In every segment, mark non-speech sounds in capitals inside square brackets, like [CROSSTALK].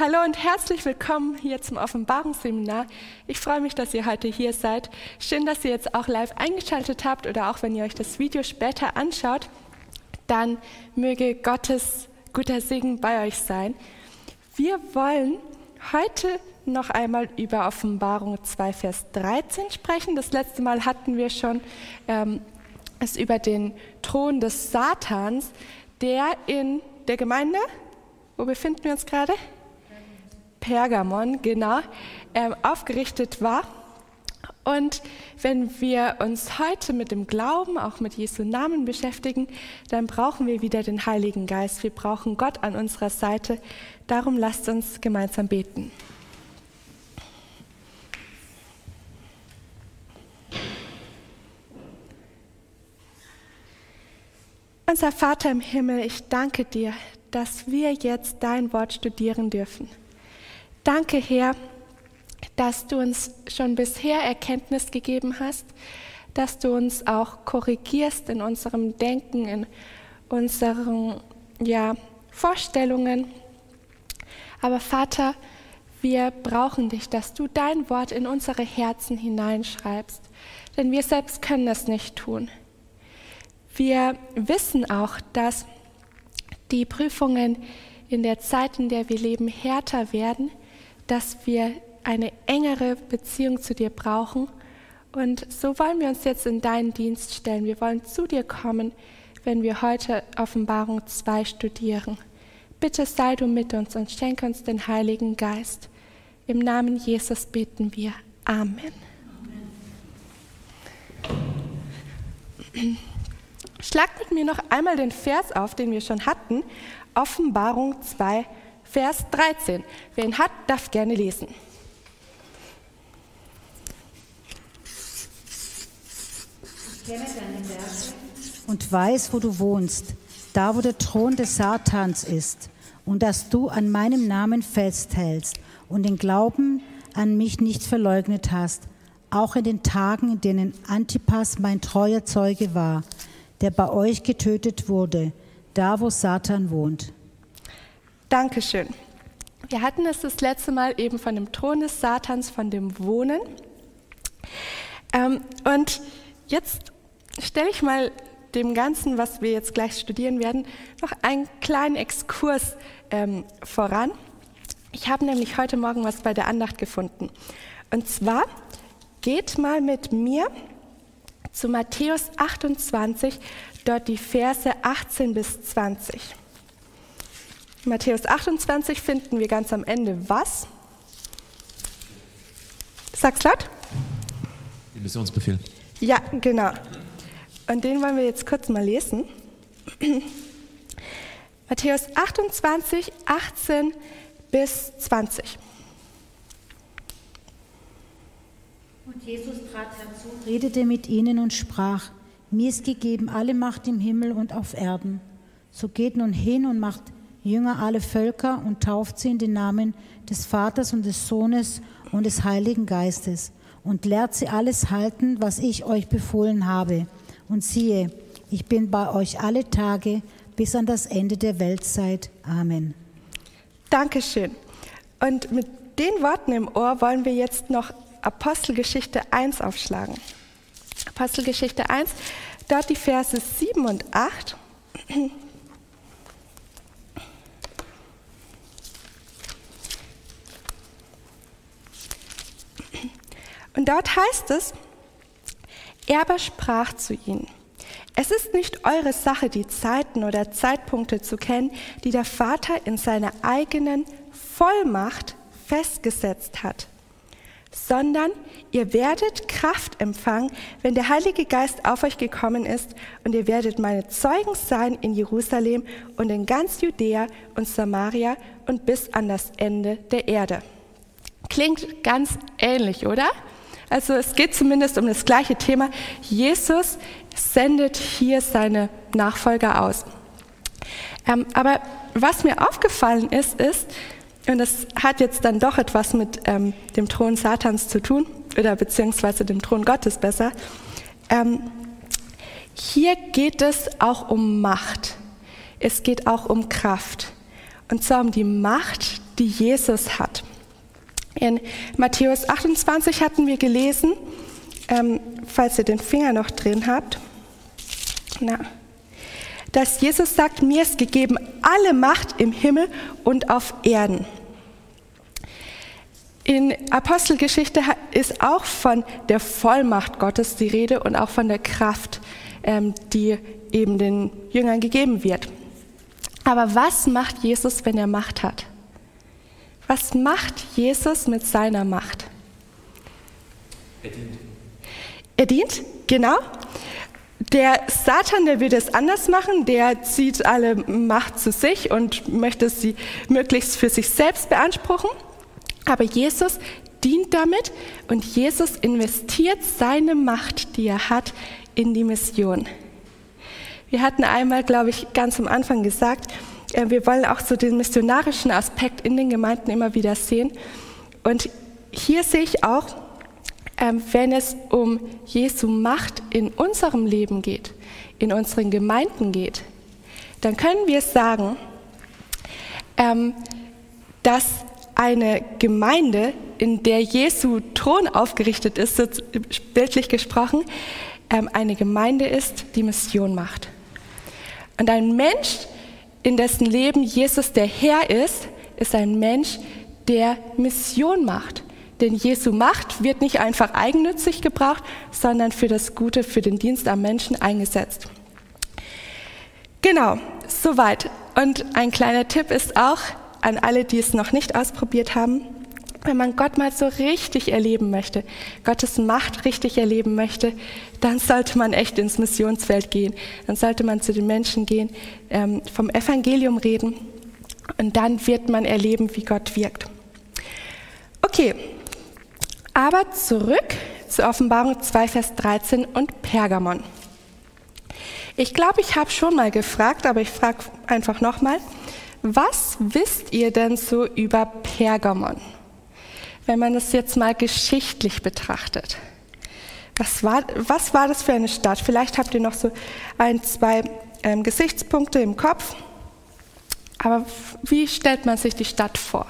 Hallo und herzlich willkommen hier zum Offenbarungsseminar. Ich freue mich, dass ihr heute hier seid. Schön, dass ihr jetzt auch live eingeschaltet habt oder auch wenn ihr euch das Video später anschaut, dann möge Gottes guter Segen bei euch sein. Wir wollen heute noch einmal über Offenbarung 2, Vers 13 sprechen. Das letzte Mal hatten wir schon ähm, es über den Thron des Satans, der in der Gemeinde, wo befinden wir uns gerade? Pergamon, genau, äh, aufgerichtet war. Und wenn wir uns heute mit dem Glauben, auch mit Jesu Namen beschäftigen, dann brauchen wir wieder den Heiligen Geist. Wir brauchen Gott an unserer Seite. Darum lasst uns gemeinsam beten. Unser Vater im Himmel, ich danke dir, dass wir jetzt dein Wort studieren dürfen. Danke, Herr, dass du uns schon bisher Erkenntnis gegeben hast, dass du uns auch korrigierst in unserem Denken, in unseren ja, Vorstellungen. Aber Vater, wir brauchen dich, dass du dein Wort in unsere Herzen hineinschreibst, denn wir selbst können es nicht tun. Wir wissen auch, dass die Prüfungen in der Zeit, in der wir leben, härter werden dass wir eine engere Beziehung zu dir brauchen. Und so wollen wir uns jetzt in deinen Dienst stellen. Wir wollen zu dir kommen, wenn wir heute Offenbarung 2 studieren. Bitte sei du mit uns und schenke uns den Heiligen Geist. Im Namen Jesus beten wir. Amen. Schlagt mit mir noch einmal den Vers auf, den wir schon hatten. Offenbarung 2, Vers 13. Wer ihn hat, darf gerne lesen. Ich kenne deine Werke und weiß, wo du wohnst, da wo der Thron des Satans ist, und dass du an meinem Namen festhältst und den Glauben an mich nicht verleugnet hast, auch in den Tagen, in denen Antipas mein treuer Zeuge war, der bei euch getötet wurde, da wo Satan wohnt. Dankeschön. Wir hatten es das letzte Mal eben von dem Thron des Satans, von dem Wohnen. Ähm, und jetzt stelle ich mal dem Ganzen, was wir jetzt gleich studieren werden, noch einen kleinen Exkurs ähm, voran. Ich habe nämlich heute Morgen was bei der Andacht gefunden. Und zwar geht mal mit mir zu Matthäus 28, dort die Verse 18 bis 20. Matthäus 28 finden wir ganz am Ende was? Sag's laut. Den Missionsbefehl. Ja, genau. Und den wollen wir jetzt kurz mal lesen. [CLEARS THROAT] Matthäus 28, 18 bis 20. Und Jesus trat herzu, redete mit ihnen und sprach, mir ist gegeben alle Macht im Himmel und auf Erden. So geht nun hin und macht Jünger alle Völker und tauft sie in den Namen des Vaters und des Sohnes und des Heiligen Geistes und lehrt sie alles halten, was ich euch befohlen habe. Und siehe, ich bin bei euch alle Tage bis an das Ende der Weltzeit. Amen. Dankeschön. Und mit den Worten im Ohr wollen wir jetzt noch Apostelgeschichte 1 aufschlagen. Apostelgeschichte 1, dort die Verse 7 und 8. Und dort heißt es, er aber sprach zu ihnen, es ist nicht eure Sache, die Zeiten oder Zeitpunkte zu kennen, die der Vater in seiner eigenen Vollmacht festgesetzt hat, sondern ihr werdet Kraft empfangen, wenn der Heilige Geist auf euch gekommen ist, und ihr werdet meine Zeugen sein in Jerusalem und in ganz Judäa und Samaria und bis an das Ende der Erde. Klingt ganz ähnlich, oder? Also es geht zumindest um das gleiche Thema. Jesus sendet hier seine Nachfolger aus. Ähm, aber was mir aufgefallen ist, ist, und das hat jetzt dann doch etwas mit ähm, dem Thron Satans zu tun, oder beziehungsweise dem Thron Gottes besser, ähm, hier geht es auch um Macht. Es geht auch um Kraft. Und zwar um die Macht, die Jesus hat. In Matthäus 28 hatten wir gelesen, ähm, falls ihr den Finger noch drin habt, na, dass Jesus sagt, mir ist gegeben alle Macht im Himmel und auf Erden. In Apostelgeschichte ist auch von der Vollmacht Gottes die Rede und auch von der Kraft, ähm, die eben den Jüngern gegeben wird. Aber was macht Jesus, wenn er Macht hat? Was macht Jesus mit seiner Macht? Er dient. Er dient, genau. Der Satan, der will es anders machen, der zieht alle Macht zu sich und möchte sie möglichst für sich selbst beanspruchen. Aber Jesus dient damit und Jesus investiert seine Macht, die er hat, in die Mission. Wir hatten einmal, glaube ich, ganz am Anfang gesagt, wir wollen auch so den missionarischen Aspekt in den Gemeinden immer wieder sehen. Und hier sehe ich auch, ähm, wenn es um Jesu Macht in unserem Leben geht, in unseren Gemeinden geht, dann können wir sagen, ähm, dass eine Gemeinde, in der Jesu Thron aufgerichtet ist, bildlich gesprochen, ähm, eine Gemeinde ist, die Mission macht. Und ein Mensch, in dessen Leben Jesus der Herr ist, ist ein Mensch, der Mission macht. Denn Jesu Macht wird nicht einfach eigennützig gebraucht, sondern für das Gute, für den Dienst am Menschen eingesetzt. Genau, soweit. Und ein kleiner Tipp ist auch an alle, die es noch nicht ausprobiert haben, wenn man Gott mal so richtig erleben möchte, Gottes Macht richtig erleben möchte, dann sollte man echt ins Missionsfeld gehen. Dann sollte man zu den Menschen gehen, ähm, vom Evangelium reden und dann wird man erleben, wie Gott wirkt. Okay, aber zurück zur Offenbarung 2, Vers 13 und Pergamon. Ich glaube, ich habe schon mal gefragt, aber ich frage einfach nochmal, was wisst ihr denn so über Pergamon? Wenn man es jetzt mal geschichtlich betrachtet. Was war, was war das für eine Stadt? Vielleicht habt ihr noch so ein, zwei ähm, Gesichtspunkte im Kopf. Aber wie stellt man sich die Stadt vor?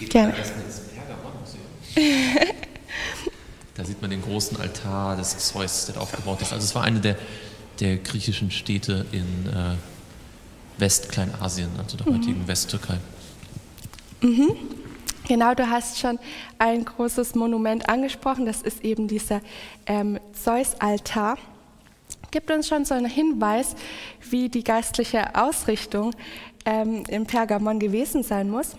Gerne. [LAUGHS] Da sieht man den großen Altar des Zeus, der aufgebaut ist. Also es war eine der, der griechischen Städte in äh, Westkleinasien, also der mhm. heutigen Westtürkei. Mhm. Genau, du hast schon ein großes Monument angesprochen. Das ist eben dieser ähm, Zeus-Altar. Gibt uns schon so einen Hinweis, wie die geistliche Ausrichtung ähm, im Pergamon gewesen sein muss.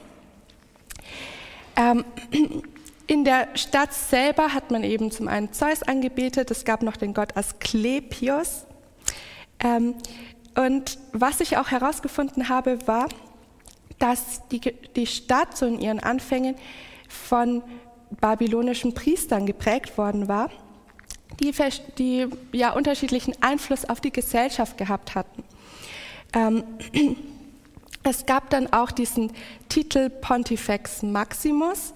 Ähm, [CLEARS THROAT] in der Stadt selber hat man eben zum einen Zeus angebetet, es gab noch den Gott Asklepios. Ähm, und was ich auch herausgefunden habe, war, dass die, die Stadt so in ihren Anfängen von babylonischen Priestern geprägt worden war, die, die ja unterschiedlichen Einfluss auf die Gesellschaft gehabt hatten. Ähm, [CLEARS THROAT] es gab dann auch diesen Titel Pontifex Maximus,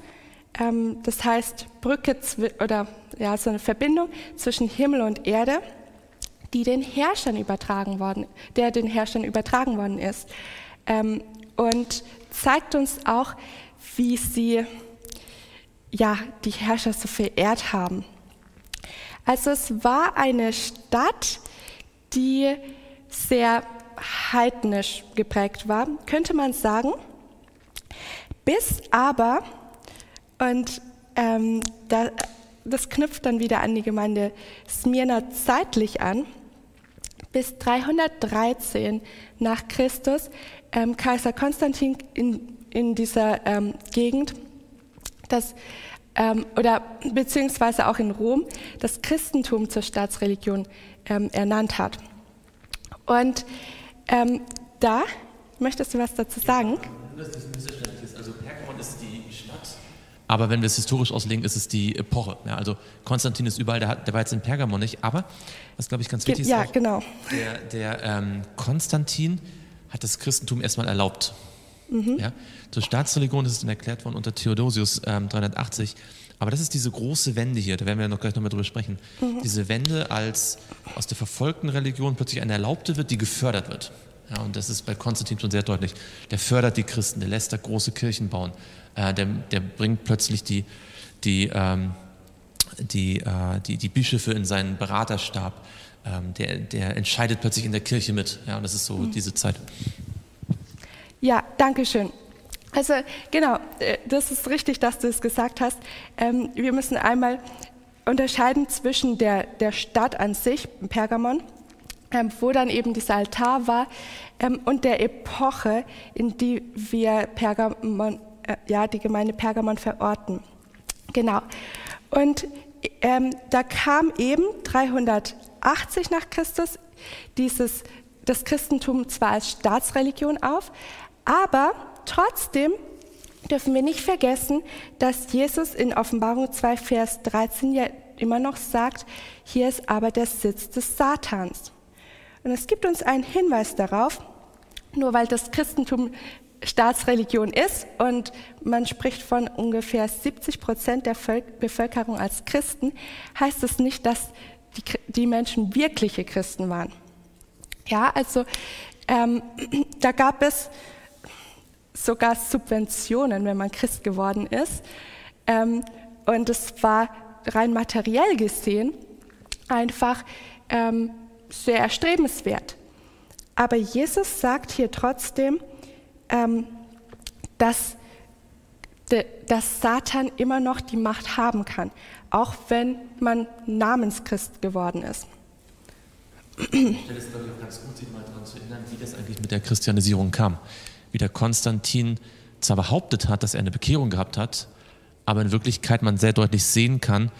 ähm, das heißt Brücke oder ja, so eine Verbindung zwischen Himmel und Erde, die den Herrschern übertragen worden, der den Herrschern übertragen worden ist. Ähm, und zeigt uns auch, wie sie ja, die Herrscher so verehrt haben. Also es war eine Stadt, die sehr heidnisch geprägt war, könnte man sagen, bis aber und ähm, da, das knüpft dann wieder an die Gemeinde Smyrna zeitlich an. Bis 313 nach Christus ähm, Kaiser Konstantin in, in dieser ähm, Gegend, das, ähm, oder beziehungsweise auch in Rom, das Christentum zur Staatsreligion ähm, ernannt hat. Und ähm, da, möchtest du was dazu sagen? Ja, das ist ein Missverständnis aber wenn wir es historisch auslegen, ist es die Epoche. Ja, also Konstantin ist überall, der, der war jetzt in Pergamon nicht. Aber, was glaube ich ganz wichtig ist, ja, auch, genau. der, der ähm, Konstantin hat das Christentum erstmal erlaubt. Mhm. Ja? Zur Staatsreligion ist es dann erklärt worden unter Theodosius ähm, 380. Aber das ist diese große Wende hier, da werden wir noch gleich nochmal drüber sprechen. Mhm. Diese Wende, als aus der verfolgten Religion plötzlich eine erlaubte wird, die gefördert wird. Ja, und das ist bei Konstantin schon sehr deutlich. Der fördert die Christen, der lässt da große Kirchen bauen. Äh, der, der, bringt plötzlich die, die, ähm, die, äh, die, die Bischöfe in seinen Beraterstab. Ähm, der, der entscheidet plötzlich in der Kirche mit. Ja, und das ist so mhm. diese Zeit. Ja, danke schön. Also genau, äh, das ist richtig, dass du es gesagt hast. Ähm, wir müssen einmal unterscheiden zwischen der, der Stadt an sich, Pergamon, ähm, wo dann eben dieser Altar war, ähm, und der Epoche, in die wir Pergamon, äh, ja, die Gemeinde Pergamon verorten. Genau. Und ähm, da kam eben 380 nach Christus dieses, das Christentum zwar als Staatsreligion auf, aber trotzdem dürfen wir nicht vergessen, dass Jesus in Offenbarung 2, Vers 13 ja immer noch sagt, hier ist aber der Sitz des Satans. Und es gibt uns einen Hinweis darauf, nur weil das Christentum Staatsreligion ist und man spricht von ungefähr 70 Prozent der Bevölkerung als Christen, heißt es nicht, dass die, die Menschen wirkliche Christen waren. Ja, also ähm, [CLEARS THROAT] da gab es sogar Subventionen, wenn man Christ geworden ist. Ähm, und es war rein materiell gesehen einfach ähm, sehr erstrebenswert. Aber Jesus sagt hier trotzdem, ähm, dass, de, dass Satan immer noch die Macht haben kann, auch wenn man Namenschrist geworden ist. Ich finde es, glaube ich, auch ganz gut, sich mal daran zu erinnern, wie das eigentlich mit der Christianisierung kam. Wie der Konstantin zwar behauptet hat, dass er eine Bekehrung gehabt hat, aber in Wirklichkeit man sehr deutlich sehen kann,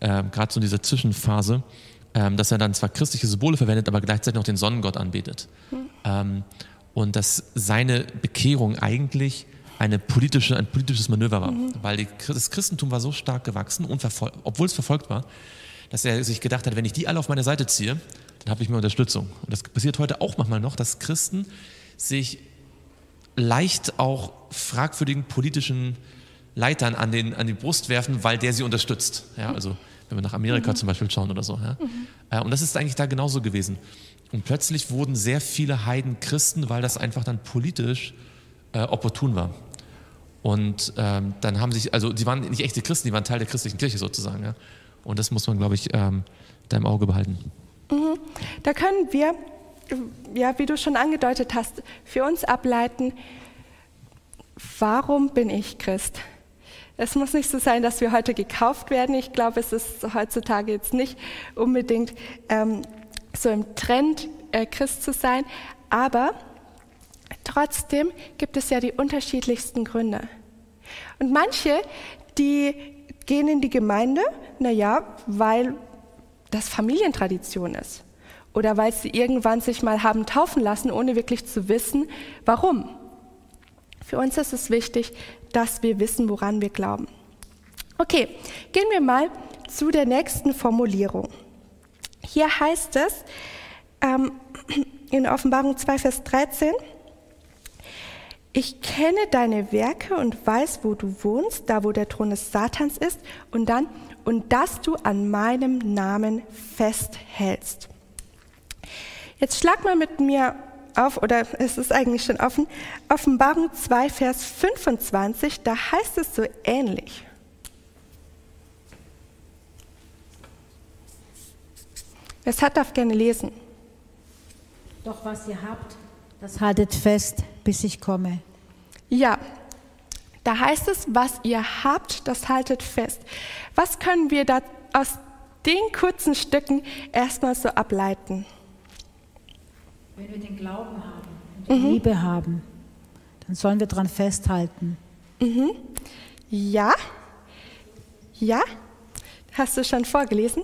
äh, gerade so in dieser Zwischenphase, ähm, dass er dann zwar christliche Symbole verwendet, aber gleichzeitig noch den Sonnengott anbetet. Hm. Ähm, und dass seine Bekehrung eigentlich eine politische, ein politisches Manöver war, mhm. weil die, das Christentum war so stark gewachsen, obwohl es verfolgt war, dass er sich gedacht hat, wenn ich die alle auf meine Seite ziehe, dann habe ich mehr Unterstützung. Und das passiert heute auch manchmal noch, dass Christen sich leicht auch fragwürdigen politischen Leitern an, den, an die Brust werfen, weil der sie unterstützt. Ja, also wenn wir nach Amerika mhm. zum Beispiel schauen oder so. Ja. Mhm. Äh, und das ist eigentlich da genauso gewesen. Und plötzlich wurden sehr viele Heiden Christen, weil das einfach dann politisch äh, opportun war. Und ähm, dann haben sich, also die waren nicht echte Christen, die waren Teil der christlichen Kirche sozusagen. Ja. Und das muss man, glaube ich, ähm, da im Auge behalten. Mhm. Da können wir, ja, wie du schon angedeutet hast, für uns ableiten, warum bin ich Christ? Es muss nicht so sein, dass wir heute gekauft werden. Ich glaube, es ist heutzutage jetzt nicht unbedingt ähm, so im Trend, äh, Christ zu sein, aber trotzdem gibt es ja die unterschiedlichsten Gründe. Und manche, die gehen in die Gemeinde, naja, weil das Familientradition ist oder weil sie irgendwann sich mal haben taufen lassen, ohne wirklich zu wissen, warum. Für uns ist es wichtig, dass wir wissen, woran wir glauben. Okay, gehen wir mal zu der nächsten Formulierung. Hier heißt es ähm, in Offenbarung 2, Vers 13, ich kenne deine Werke und weiß, wo du wohnst, da wo der Thron des Satans ist, und dann, und dass du an meinem Namen festhältst. Jetzt schlag mal mit mir auf, oder es ist eigentlich schon offen, Offenbarung 2, Vers 25, da heißt es so ähnlich. Es hat darf gerne lesen. Doch was ihr habt, das haltet fest, bis ich komme. Ja, da heißt es, was ihr habt, das haltet fest. Was können wir da aus den kurzen Stücken erstmal so ableiten? Wenn wir den Glauben haben und die mhm. Liebe haben, dann sollen wir daran festhalten. Mhm. Ja, ja, hast du schon vorgelesen?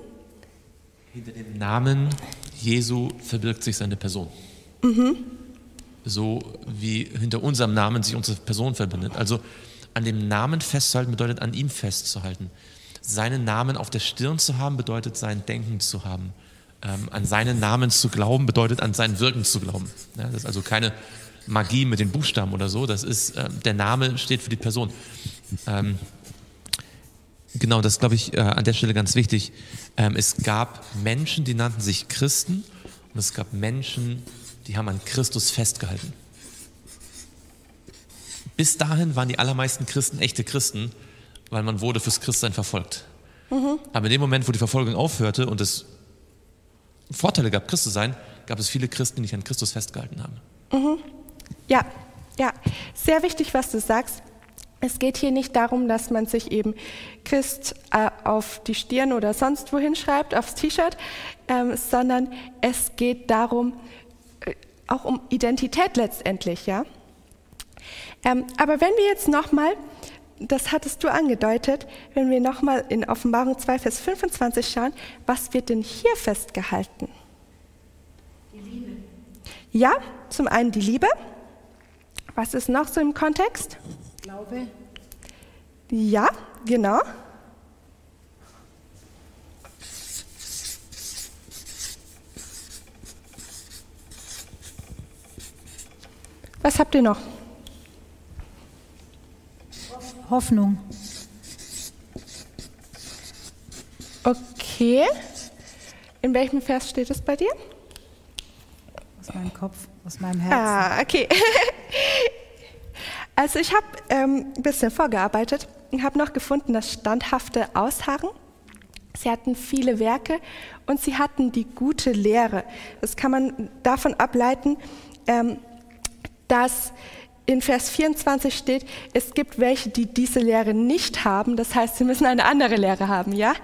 Hinter dem Namen Jesu verbirgt sich seine Person. Mhm. So wie hinter unserem Namen sich unsere Person verbindet. Also an dem Namen festzuhalten bedeutet an ihm festzuhalten. Seinen Namen auf der Stirn zu haben bedeutet sein Denken zu haben. Ähm, an seinen Namen zu glauben bedeutet an sein Wirken zu glauben. Ja, das ist also keine Magie mit den Buchstaben oder so. Das ist äh, der Name steht für die Person. Ähm, Genau, das glaube ich äh, an der Stelle ganz wichtig. Ähm, es gab Menschen, die nannten sich Christen und es gab Menschen, die haben an Christus festgehalten. Bis dahin waren die allermeisten Christen echte Christen, weil man wurde fürs Christsein verfolgt. Mhm. Aber in dem Moment, wo die Verfolgung aufhörte und es Vorteile gab, Christ zu sein, gab es viele Christen, die nicht an Christus festgehalten haben. Mhm. Ja, ja, sehr wichtig, was du sagst. Es geht hier nicht darum, dass man sich eben Christ äh, auf die Stirn oder sonst wohin schreibt, aufs T-Shirt, ähm, sondern es geht darum, äh, auch um Identität letztendlich, ja. Ähm, aber wenn wir jetzt nochmal, das hattest du angedeutet, wenn wir nochmal in Offenbarung 2, Vers 25 schauen, was wird denn hier festgehalten? Die Liebe. Ja, zum einen die Liebe. Was ist noch so im Kontext? Glaube. Ja, genau. Was habt ihr noch? Hoffnung. Okay. In welchem Vers steht es bei dir? Aus meinem Kopf, aus meinem Herzen. Ah, okay. [LAUGHS] Also ich habe ähm, ein bisschen vorgearbeitet und habe noch gefunden, das standhafte Ausharren. Sie hatten viele Werke und sie hatten die gute Lehre. Das kann man davon ableiten, ähm, dass in Vers 24 steht, es gibt welche, die diese Lehre nicht haben. Das heißt, sie müssen eine andere Lehre haben, ja?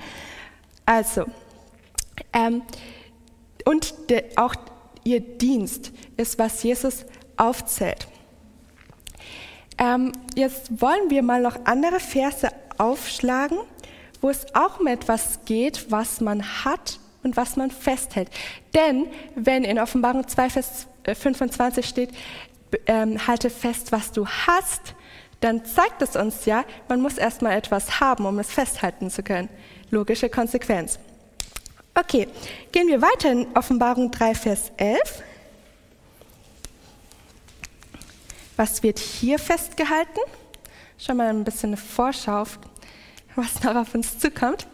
Also, ähm, und de, auch ihr Dienst ist, was Jesus aufzählt. Ähm, jetzt wollen wir mal noch andere Verse aufschlagen, wo es auch um etwas geht, was man hat und was man festhält. Denn wenn in Offenbarung 2, Vers 25 äh, steht, ähm, halte fest, was du hast, dann zeigt es uns ja, man muss erstmal etwas haben, um es festhalten zu können. Logische Konsequenz. Okay, gehen wir weiter in Offenbarung 3, Vers 11. Was wird hier festgehalten? Schon mal ein bisschen eine Vorschau, was noch auf uns zukommt.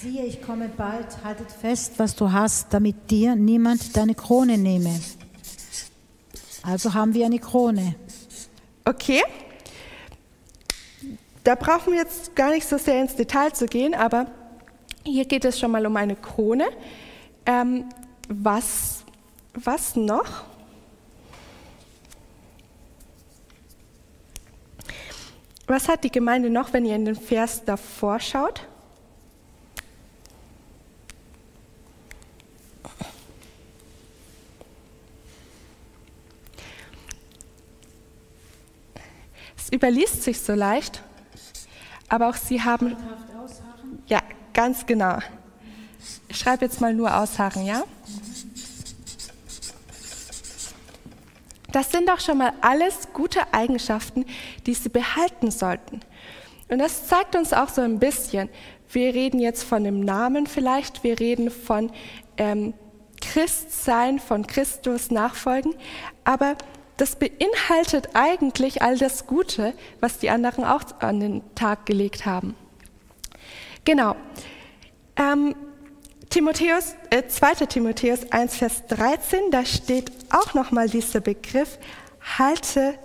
Siehe, ich komme bald, haltet fest, was du hast, damit dir niemand deine Krone nehme. Also haben wir eine Krone. Okay. Da brauchen wir jetzt gar nicht so sehr ins Detail zu gehen, aber hier geht es schon mal um eine Krone. Ähm, was, was noch? Was hat die Gemeinde noch, wenn ihr in den Vers davor schaut? Es überliest sich so leicht, aber auch sie haben. Ja, ganz genau. Ich schreibe jetzt mal nur ausharren, ja? Das sind doch schon mal alles gute Eigenschaften, die sie behalten sollten. Und das zeigt uns auch so ein bisschen, wir reden jetzt von dem Namen vielleicht, wir reden von ähm, Christsein, von Christus nachfolgen, aber das beinhaltet eigentlich all das Gute, was die anderen auch an den Tag gelegt haben. Genau. Ähm, Timotheus, äh, 2. Timotheus 1, Vers 13, da steht auch nochmal dieser Begriff, halte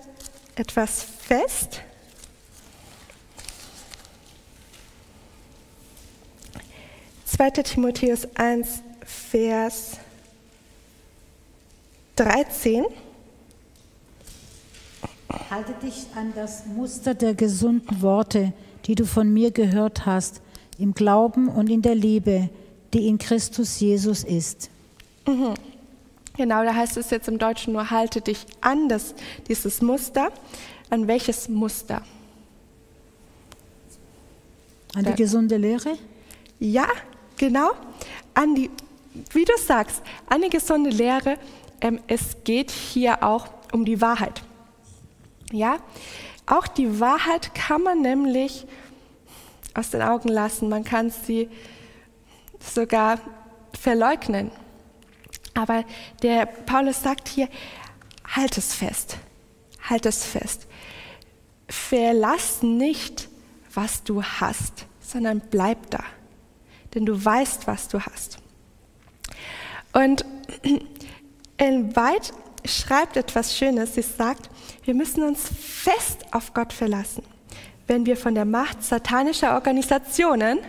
etwas fest. Zweiter Timotheus 1, Vers 13. Halte dich an das Muster der gesunden Worte, die du von mir gehört hast, im Glauben und in der Liebe, die in Christus Jesus ist. Mhm. Genau, da heißt es jetzt im Deutschen nur, halte dich an das, dieses Muster. An welches Muster? An die da, gesunde Lehre? Ja, genau. An die, wie du sagst, an die gesunde Lehre. Ähm, es geht hier auch um die Wahrheit. Ja, auch die Wahrheit kann man nämlich aus den Augen lassen. Man kann sie sogar verleugnen. Aber der Paulus sagt hier, halt es fest, halt es fest. Verlass nicht, was du hast, sondern bleib da, denn du weißt, was du hast. Und [CLEARS THROAT] in Weit schreibt etwas Schönes. Sie sagt, wir müssen uns fest auf Gott verlassen, wenn wir von der Macht satanischer Organisationen,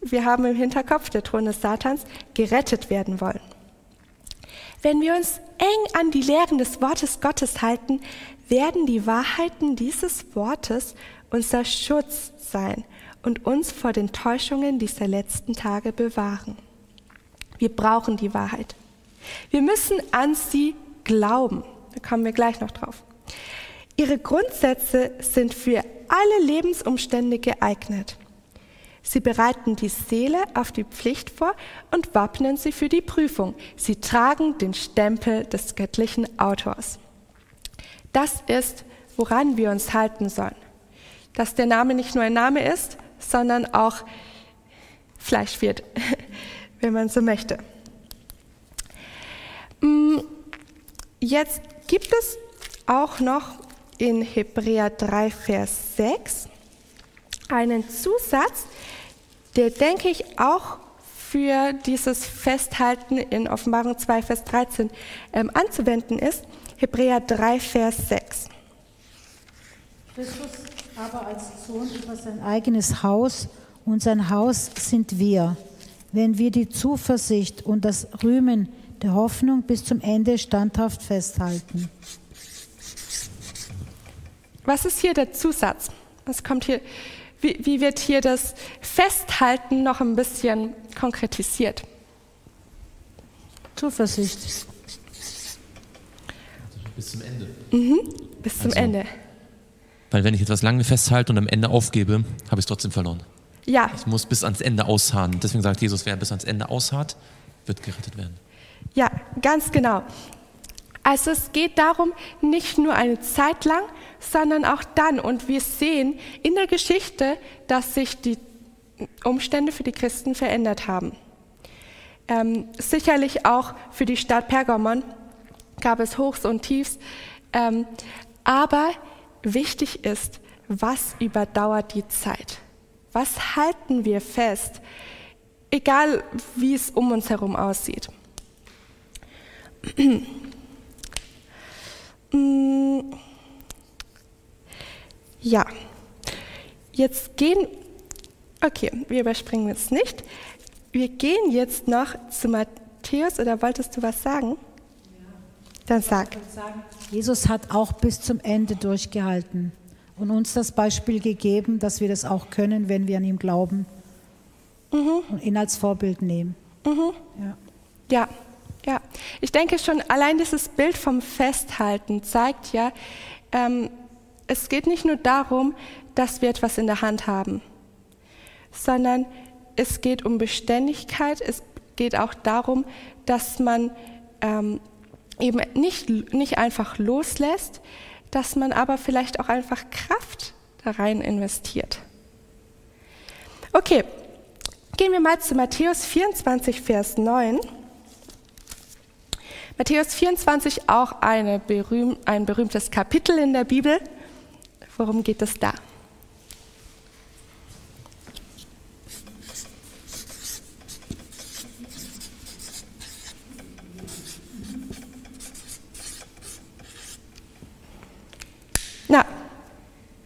wir haben im Hinterkopf der Thron des Satans, gerettet werden wollen. Wenn wir uns eng an die Lehren des Wortes Gottes halten, werden die Wahrheiten dieses Wortes unser Schutz sein und uns vor den Täuschungen dieser letzten Tage bewahren. Wir brauchen die Wahrheit. Wir müssen an sie glauben. Da kommen wir gleich noch drauf. Ihre Grundsätze sind für alle Lebensumstände geeignet. Sie bereiten die Seele auf die Pflicht vor und wappnen sie für die Prüfung. Sie tragen den Stempel des göttlichen Autors. Das ist, woran wir uns halten sollen. Dass der Name nicht nur ein Name ist, sondern auch Fleisch wird, [LAUGHS] wenn man so möchte. Mm, jetzt gibt es auch noch in Hebräer 3, Vers 6 einen Zusatz, der, denke ich, auch für dieses Festhalten in Offenbarung 2, Vers 13 ähm, anzuwenden ist. Hebräer 3, Vers 6. Christus aber als Sohn über sein eigenes Haus und sein Haus sind wir, wenn wir die Zuversicht und das Rühmen der Hoffnung bis zum Ende standhaft festhalten. Was ist hier der Zusatz? Was kommt hier? Wie, wie wird hier das Festhalten noch ein bisschen konkretisiert? Zuversicht. Bis zum Ende. Mhm, bis zum Also- Ende. Weil wenn ich etwas lange festhalte und am Ende aufgebe, habe ich es trotzdem verloren. Ja, Ich muss bis ans Ende ausharren. Deswegen sagt Jesus, wer bis ans Ende ausharrt, wird gerettet werden. ja, ganz genau. Also es geht darum, nicht nur eine Zeit lang, sondern auch dann. Und wir sehen in der Geschichte, dass sich die Umstände für die Christen verändert haben. Ähm, sicherlich auch für die Stadt Pergamon gab es Hochs und Tiefs. Ähm, aber wichtig ist, was überdauert die Zeit? Was halten wir fest, egal wie es um uns herum aussieht? [CLEARS THROAT] Mm, Ja, jetzt gehen, okay, wir überspringen es nicht. Wir gehen jetzt noch zu Matthäus, oder wolltest du was sagen? Dann sag. Jesus hat auch bis zum Ende durchgehalten und uns das Beispiel gegeben, dass wir das auch können, wenn wir an ihm glauben und ihn als Vorbild nehmen. Ja. Ja, ja. Ich denke schon, allein dieses Bild vom Festhalten zeigt ja, ähm, es geht nicht nur darum, dass wir etwas in der Hand haben, sondern es geht um Beständigkeit, es geht auch darum, dass man ähm, eben nicht, nicht einfach loslässt, dass man aber vielleicht auch einfach Kraft da rein investiert. Okay, gehen wir mal zu Matthäus 24, Vers 9. Matthäus 24, auch berühm, ein berühmtes Kapitel in der Bibel. Worum geht es da? Na,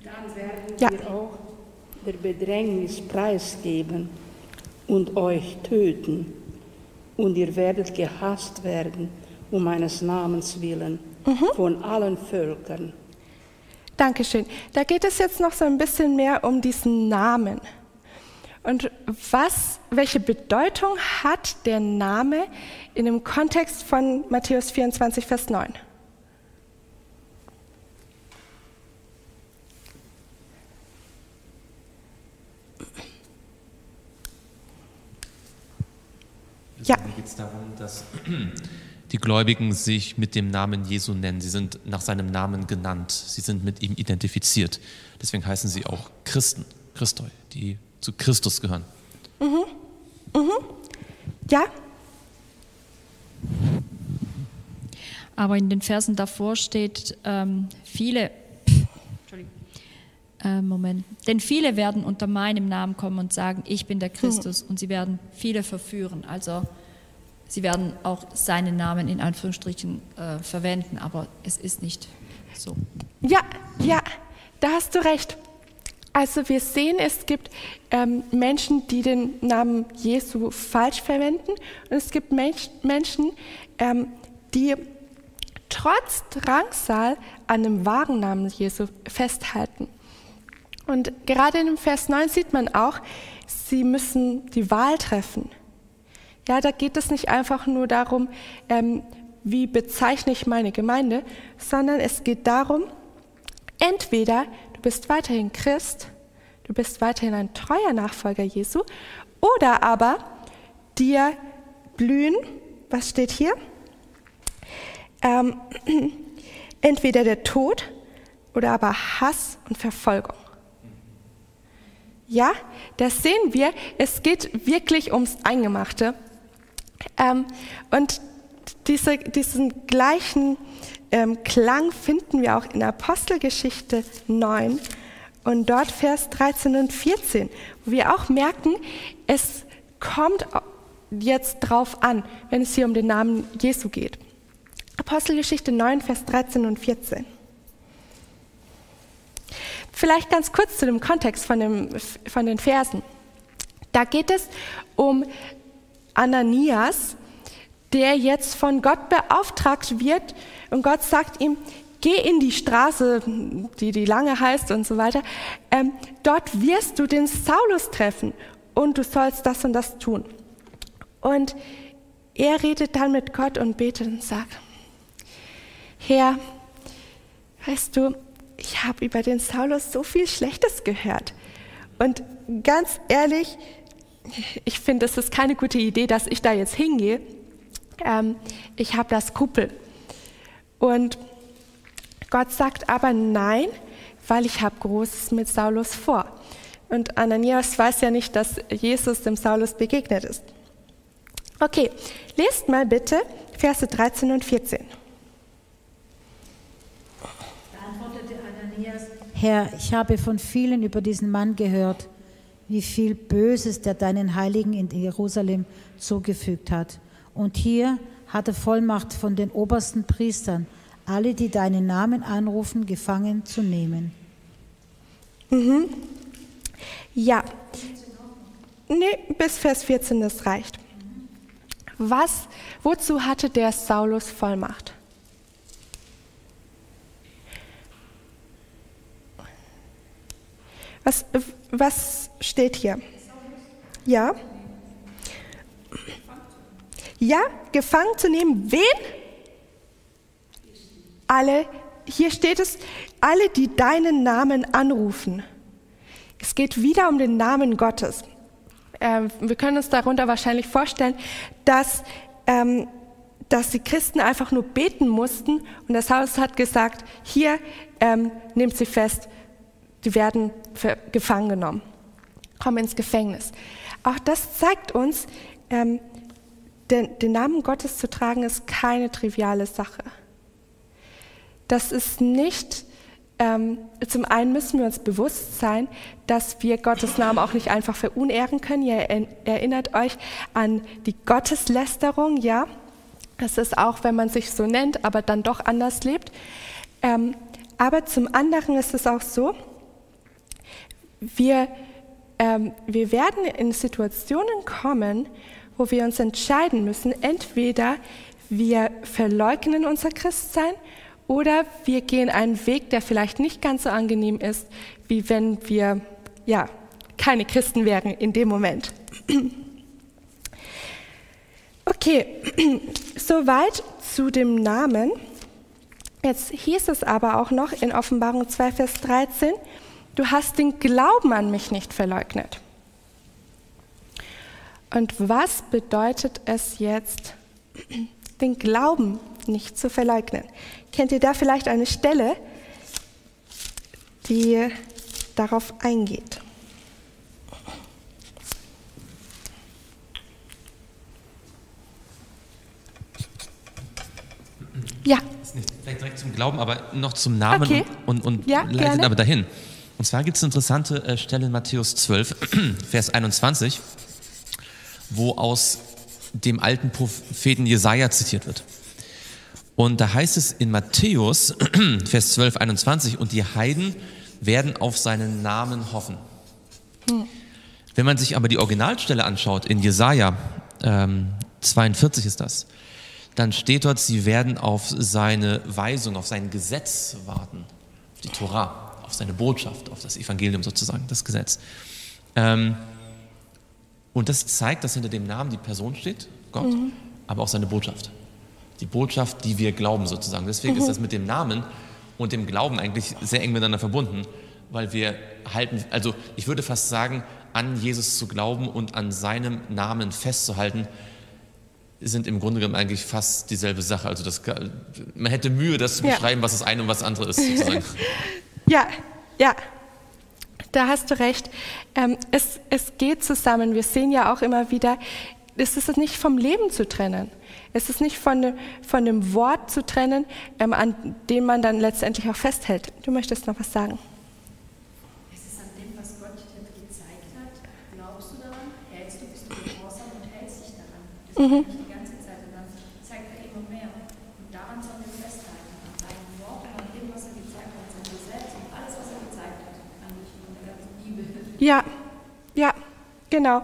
Dann werden Ja. wir auch der Bedrängnis preisgeben und euch töten. Und ihr werdet gehasst werden um meines Namens willen von allen Völkern. Dankeschön. Da geht es jetzt noch so ein bisschen mehr um diesen Namen. Und was, welche Bedeutung hat der Name in dem Kontext von Matthäus 24, Vers 9? Ja. Mir geht es darum, dass die Gläubigen sich mit dem Namen Jesu nennen. Sie sind nach seinem Namen genannt. Sie sind mit ihm identifiziert. Deswegen heißen sie auch Christen, Christoi, die zu Christus gehören. Ja? Aber in den Versen davor steht, ähm, viele, Äh, Moment. Denn viele werden unter meinem Namen kommen und sagen, ich bin der Christus. Und sie werden viele verführen. Also sie werden auch seinen Namen in Anführungsstrichen äh, verwenden, aber es ist nicht so. Ja, ja, da hast du recht. Also wir sehen, es gibt ähm, Menschen, die den Namen Jesu falsch verwenden und es gibt Mensch, Menschen, ähm, die trotz Drangsal an dem wahren Namen Jesu festhalten. Und gerade in dem Vers 9 sieht man auch, sie müssen die Wahl treffen. Ja, da geht es nicht einfach nur darum, ähm, wie bezeichne ich meine Gemeinde, sondern es geht darum, entweder du bist weiterhin Christ, du bist weiterhin ein treuer Nachfolger Jesu, oder aber dir blühen, was steht hier? Ähm, [CLEARS THROAT] entweder der Tod oder aber Hass und Verfolgung. Ja, das sehen wir. Es geht wirklich ums Eingemachte. Ähm, und diese, diesen gleichen ähm, Klang finden wir auch in Apostelgeschichte 9 und dort Vers 13 und 14, wo wir auch merken, es kommt jetzt drauf an, wenn es hier um den Namen Jesu geht. Apostelgeschichte 9, Vers 13 und 14. Vielleicht ganz kurz zu dem Kontext von, dem, von den Versen. Da geht es um Ananias, der jetzt von Gott beauftragt wird und Gott sagt ihm, geh in die Straße, die die lange heißt und so weiter, ähm, dort wirst du den Saulus treffen und du sollst das und das tun. Und er redet dann mit Gott und betet und sagt, Herr, weißt du, ich habe über den Saulus so viel Schlechtes gehört. Und ganz ehrlich, ich finde, es ist keine gute Idee, dass ich da jetzt hingehe. Ähm, ich habe das Skrupel. Und Gott sagt aber nein, weil ich habe Großes mit Saulus vor. Und Ananias weiß ja nicht, dass Jesus dem Saulus begegnet ist. Okay, lest mal bitte Verse 13 und 14. Herr, ich habe von vielen über diesen Mann gehört, wie viel Böses der deinen Heiligen in Jerusalem zugefügt hat. Und hier hat er Vollmacht von den obersten Priestern, alle, die deinen Namen anrufen, gefangen zu nehmen. Mhm. Ja. Nee, bis Vers 14, das reicht. Was, wozu hatte der Saulus Vollmacht? Was, was steht hier? Ja? Ja, gefangen zu nehmen. Wen? Alle, hier steht es, alle, die deinen Namen anrufen. Es geht wieder um den Namen Gottes. Äh, wir können uns darunter wahrscheinlich vorstellen, dass, ähm, dass die Christen einfach nur beten mussten und das Haus hat gesagt, hier ähm, nehmt sie fest, die werden gefangen genommen, kommen ins Gefängnis. Auch das zeigt uns, ähm, den, den Namen Gottes zu tragen, ist keine triviale Sache. Das ist nicht, ähm, zum einen müssen wir uns bewusst sein, dass wir Gottes Namen auch nicht einfach verunehren können. Ihr erinnert euch an die Gotteslästerung, ja. Das ist auch, wenn man sich so nennt, aber dann doch anders lebt. Ähm, aber zum anderen ist es auch so, wir, ähm, wir werden in Situationen kommen, wo wir uns entscheiden müssen, entweder wir verleugnen unser Christsein oder wir gehen einen Weg, der vielleicht nicht ganz so angenehm ist, wie wenn wir ja, keine Christen wären in dem Moment. Okay, [CLEARS THROAT] soweit zu dem Namen. Jetzt hieß es aber auch noch in Offenbarung 2, Vers 13, du hast den Glauben an mich nicht verleugnet. Und was bedeutet es jetzt, den Glauben nicht zu verleugnen? Kennt ihr da vielleicht eine Stelle, die darauf eingeht? Ja. Vielleicht direkt zum Glauben, aber noch zum Namen okay. und, und, und ja, leitet aber dahin. Und zwar gibt es eine interessante äh, Stelle in Matthäus 12, [CLEARS THROAT] Vers 21, wo aus dem alten Propheten Jesaja zitiert wird. Und da heißt es in Matthäus, [CLEARS THROAT] Vers 12, 21, und die Heiden werden auf seinen Namen hoffen. Hm. Wenn man sich aber die Originalstelle anschaut, in Jesaja ähm, 42 ist das, dann steht dort, sie werden auf seine Weisung, auf sein Gesetz warten, auf die Torah, auf seine Botschaft, auf das Evangelium sozusagen, das Gesetz. Ähm, und das zeigt, dass hinter dem Namen die Person steht, Gott, mhm. aber auch seine Botschaft. Die Botschaft, die wir glauben sozusagen. Deswegen mhm. ist das mit dem Namen und dem Glauben eigentlich sehr eng miteinander verbunden, weil wir halten, also ich würde fast sagen, an Jesus zu glauben und an seinem Namen festzuhalten, sind im Grunde genommen eigentlich fast dieselbe Sache. Also das, man hätte Mühe, das zu beschreiben, ja. was das eine und was das andere ist. [LAUGHS] Ja, ja, da hast du recht. Ähm, es, es geht zusammen. Wir sehen ja auch immer wieder, es ist nicht vom Leben zu trennen. Es ist nicht von, von dem Wort zu trennen, ähm, an dem man dann letztendlich auch festhält. Du möchtest noch was sagen? Es ist an dem, was Gott dir gezeigt hat. Glaubst du daran? Hältst du, bist du gehorsam und hältst dich daran? Das mhm. ist die ganze Zeit und dann zeigt er immer mehr. Und daran sollen wir festhalten. An seinem Wort und an dem, was er gezeigt hat, sein Gesetz und alles, was er gezeigt hat. Eigentlich in der ganzen Bibel. Ja, ja, genau.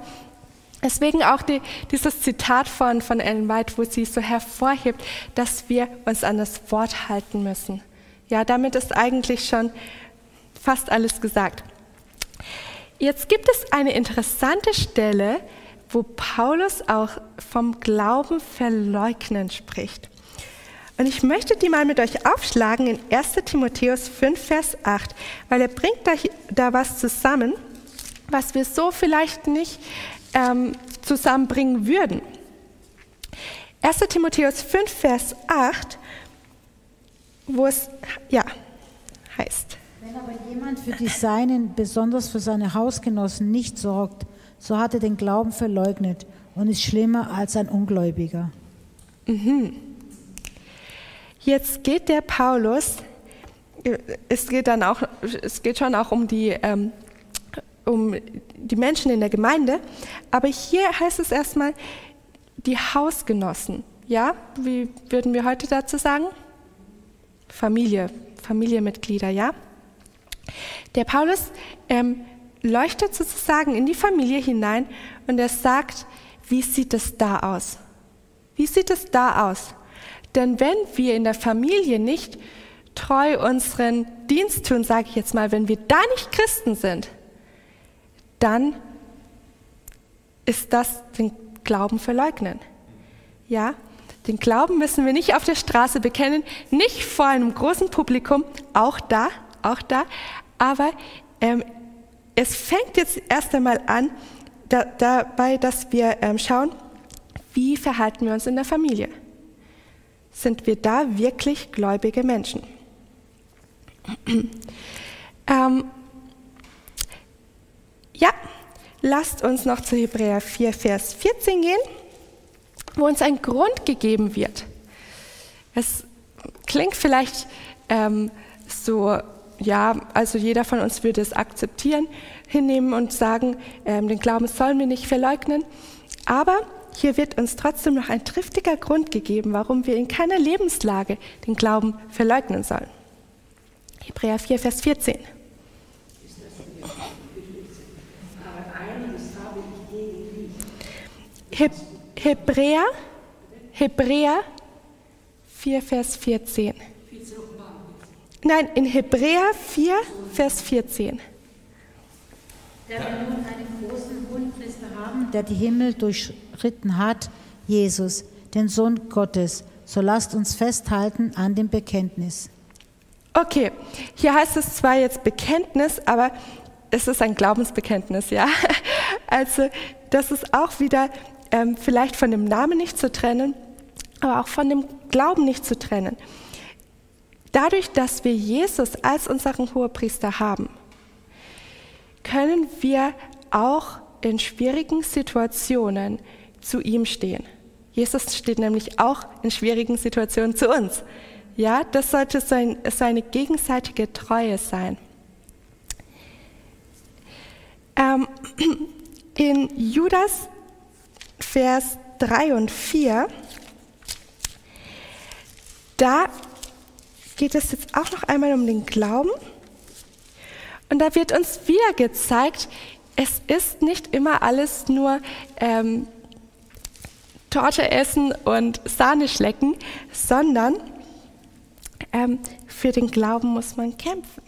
Deswegen auch die, dieses Zitat von, von Ellen White, wo sie so hervorhebt, dass wir uns an das Wort halten müssen. Ja, damit ist eigentlich schon fast alles gesagt. Jetzt gibt es eine interessante Stelle, wo Paulus auch vom Glauben verleugnen spricht. Und ich möchte die mal mit euch aufschlagen in 1 Timotheus 5, Vers 8, weil er bringt da, da was zusammen, was wir so vielleicht nicht ähm, zusammenbringen würden. 1 Timotheus 5, Vers 8, wo es ja heißt. Wenn aber jemand für die Seinen, besonders für seine Hausgenossen, nicht sorgt, so hat er den Glauben verleugnet und ist schlimmer als ein Ungläubiger. Mhm. Jetzt geht der Paulus, es geht dann auch, es geht schon auch um die ähm, um die Menschen in der Gemeinde, aber hier heißt es erstmal die Hausgenossen. Ja, wie würden wir heute dazu sagen? Familie, Familienmitglieder, ja. Der Paulus ähm, leuchtet sozusagen in die Familie hinein und er sagt, wie sieht es da aus? Wie sieht es da aus? Denn wenn wir in der Familie nicht treu unseren Dienst tun, sage ich jetzt mal, wenn wir da nicht Christen sind, dann ist das den Glauben verleugnen. Ja, den Glauben müssen wir nicht auf der Straße bekennen, nicht vor einem großen Publikum, auch da, auch da, aber ähm, es fängt jetzt erst einmal an da, dabei, dass wir ähm, schauen, wie verhalten wir uns in der Familie. Sind wir da wirklich gläubige Menschen? [CLEARS THROAT] ähm, ja, lasst uns noch zu Hebräer 4, Vers 14 gehen, wo uns ein Grund gegeben wird. Es klingt vielleicht ähm, so, ja, also jeder von uns würde es akzeptieren, hinnehmen und sagen, ähm, den Glauben sollen wir nicht verleugnen. Aber hier wird uns trotzdem noch ein triftiger Grund gegeben, warum wir in keiner Lebenslage den Glauben verleugnen sollen. Hebräer 4, Vers 14. He Hebräer, Hebräer 4, Vers 14. Nein, in Hebräer 4, Vers 14. Der wir nun einen großen Hohenpriester haben, der die Himmel durchschritten hat, Jesus, den Sohn Gottes, so lasst uns festhalten an dem Bekenntnis. Okay, hier heißt es zwar jetzt Bekenntnis, aber es ist ein Glaubensbekenntnis, ja. [LAUGHS] Also das ist auch wieder ähm, vielleicht von dem Namen nicht zu trennen, aber auch von dem Glauben nicht zu trennen. Dadurch, dass wir Jesus als unseren Hohepriester haben, können wir auch in schwierigen Situationen zu ihm stehen. Jesus steht nämlich auch in schwierigen Situationen zu uns. Ja, das sollte seine gegenseitige Treue sein. Ähm, [CLEARS THROAT] in Judas Vers 3 und 4, da geht es jetzt auch noch einmal um den Glauben. Und da wird uns wieder gezeigt, es ist nicht immer alles nur ähm, Torte essen und Sahne schlecken, sondern ähm, für den Glauben muss man kämpfen.